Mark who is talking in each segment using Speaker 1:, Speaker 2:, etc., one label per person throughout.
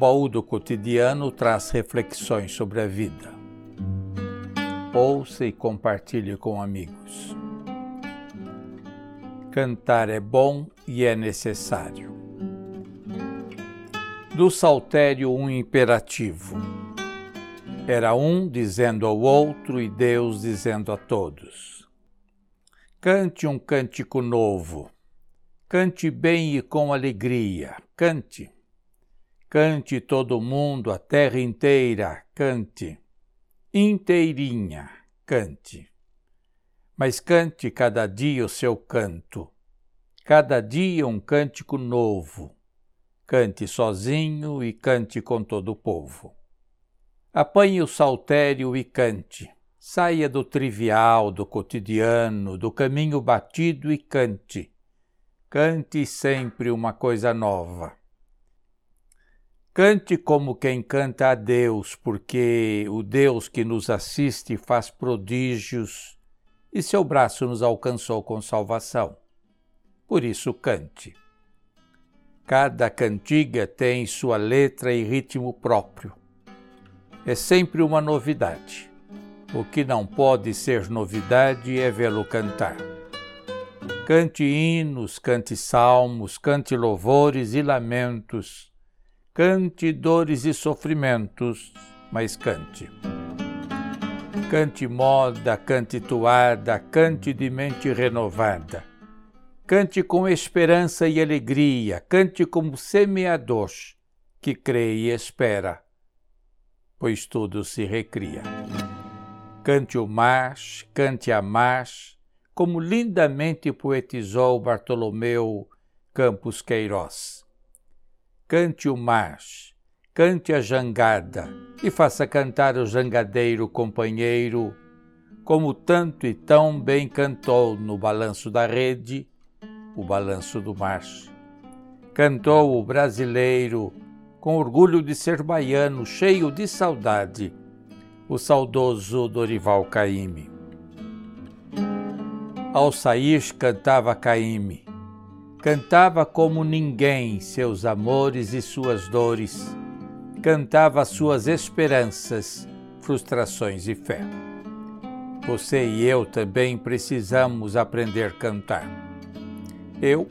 Speaker 1: baú do cotidiano traz reflexões sobre a vida. Ouça e compartilhe com amigos. Cantar é bom e é necessário. Do saltério um imperativo. Era um dizendo ao outro e Deus dizendo a todos. Cante um cântico novo. Cante bem e com alegria. Cante. Cante todo mundo, a terra inteira, cante inteirinha cante. Mas cante cada dia o seu canto, cada dia um cântico novo. Cante sozinho e cante com todo o povo. Apanhe o saltério e cante. Saia do trivial, do cotidiano, do caminho batido e cante. Cante sempre uma coisa nova Cante como quem canta a Deus, porque o Deus que nos assiste faz prodígios e seu braço nos alcançou com salvação. Por isso, cante. Cada cantiga tem sua letra e ritmo próprio. É sempre uma novidade. O que não pode ser novidade é vê-lo cantar. Cante hinos, cante salmos, cante louvores e lamentos Cante dores e sofrimentos, mas cante. Cante moda, cante toada, cante de mente renovada. Cante com esperança e alegria, cante como semeador que crê e espera, pois tudo se recria. Cante o mar, cante a mar, como lindamente poetizou Bartolomeu Campos Queiroz cante o mar, cante a jangada e faça cantar o jangadeiro companheiro, como tanto e tão bem cantou no balanço da rede, o balanço do mar. Cantou o brasileiro, com orgulho de ser baiano, cheio de saudade, o saudoso Dorival Caymmi. Ao sair cantava Caymmi, Cantava como ninguém seus amores e suas dores, cantava suas esperanças, frustrações e fé. Você e eu também precisamos aprender a cantar. Eu,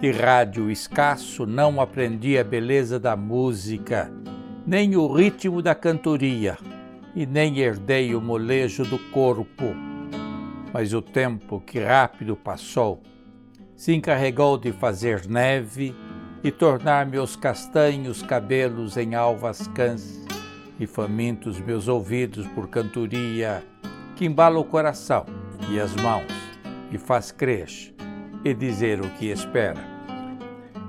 Speaker 1: de rádio escasso, não aprendi a beleza da música, nem o ritmo da cantoria, e nem herdei o molejo do corpo. Mas o tempo que rápido passou se encarregou de fazer neve e tornar meus castanhos cabelos em alvas cãs e famintos meus ouvidos por cantoria que embala o coração e as mãos e faz crer e dizer o que espera.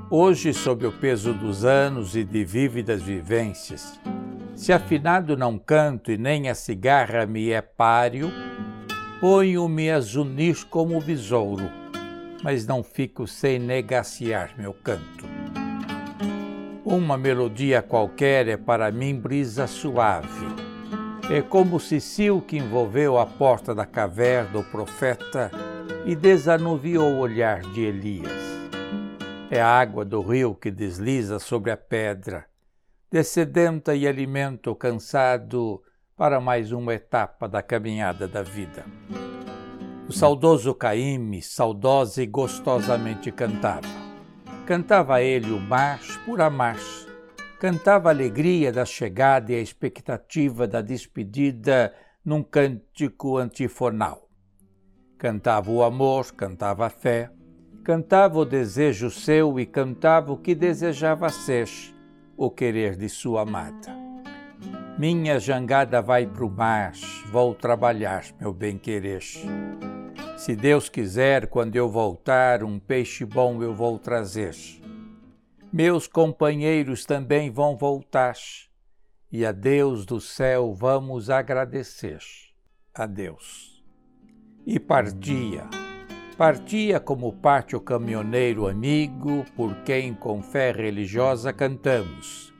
Speaker 1: Hoje, sob o peso dos anos e de vívidas vivências, se afinado não canto e nem a cigarra me é páreo, ponho-me a zunir como o besouro mas não fico sem negaciar meu canto. Uma melodia qualquer é para mim brisa suave. É como Cecil que envolveu a porta da caverna do profeta e desanuviou o olhar de Elias. É a água do rio que desliza sobre a pedra, descedenta e alimenta o cansado para mais uma etapa da caminhada da vida. O saudoso Caíme, saudosa e gostosamente cantava. Cantava ele o march por amar. Cantava a alegria da chegada e a expectativa da despedida num cântico antifonal. Cantava o amor, cantava a fé, cantava o desejo seu e cantava o que desejava ser, o querer de sua amada. Minha jangada vai pro mar, vou trabalhar, meu bem-querer. Se Deus quiser, quando eu voltar, um peixe bom eu vou trazer. Meus companheiros também vão voltar, e a Deus do céu vamos agradecer. A Deus. E partia. Partia como parte o caminhoneiro amigo, por quem com fé religiosa cantamos.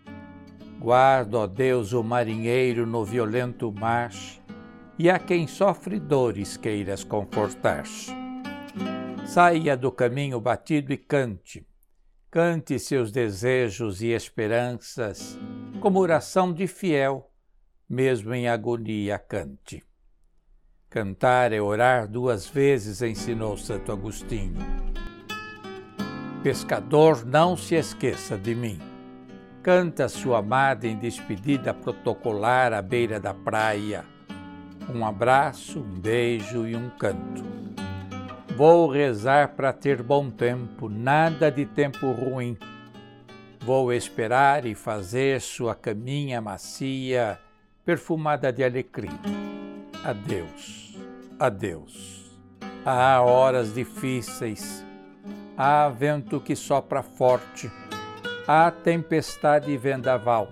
Speaker 1: Guarda, ó Deus, o marinheiro no violento mar, e a quem sofre dores queiras confortar. Saia do caminho batido e cante. Cante seus desejos e esperanças, como oração de fiel, mesmo em agonia, cante. Cantar é orar duas vezes, ensinou Santo Agostinho. Pescador, não se esqueça de mim. Canta sua amada em despedida protocolar à beira da praia. Um abraço, um beijo e um canto. Vou rezar para ter bom tempo, nada de tempo ruim. Vou esperar e fazer sua caminha macia, perfumada de alecrim. Adeus, adeus. Há horas difíceis, há vento que sopra forte Há tempestade e vendaval,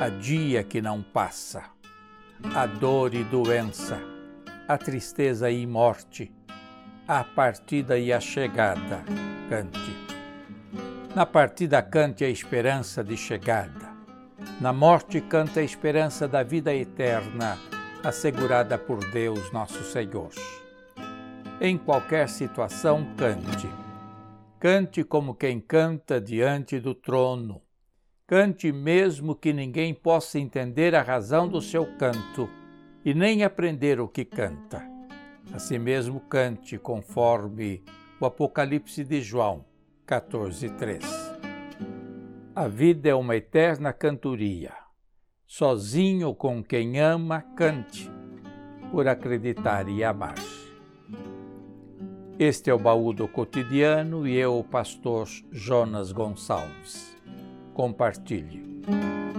Speaker 1: há dia que não passa, há dor e doença, há tristeza e morte, a partida e a chegada, cante. Na partida cante a esperança de chegada, na morte canta a esperança da vida eterna, assegurada por Deus nosso Senhor. Em qualquer situação, cante Cante como quem canta diante do trono. Cante mesmo que ninguém possa entender a razão do seu canto e nem aprender o que canta. Assim mesmo cante conforme o Apocalipse de João 14:3. A vida é uma eterna cantoria. Sozinho com quem ama, cante, por acreditar e amar. Este é o baú do cotidiano e eu, o pastor Jonas Gonçalves. Compartilhe.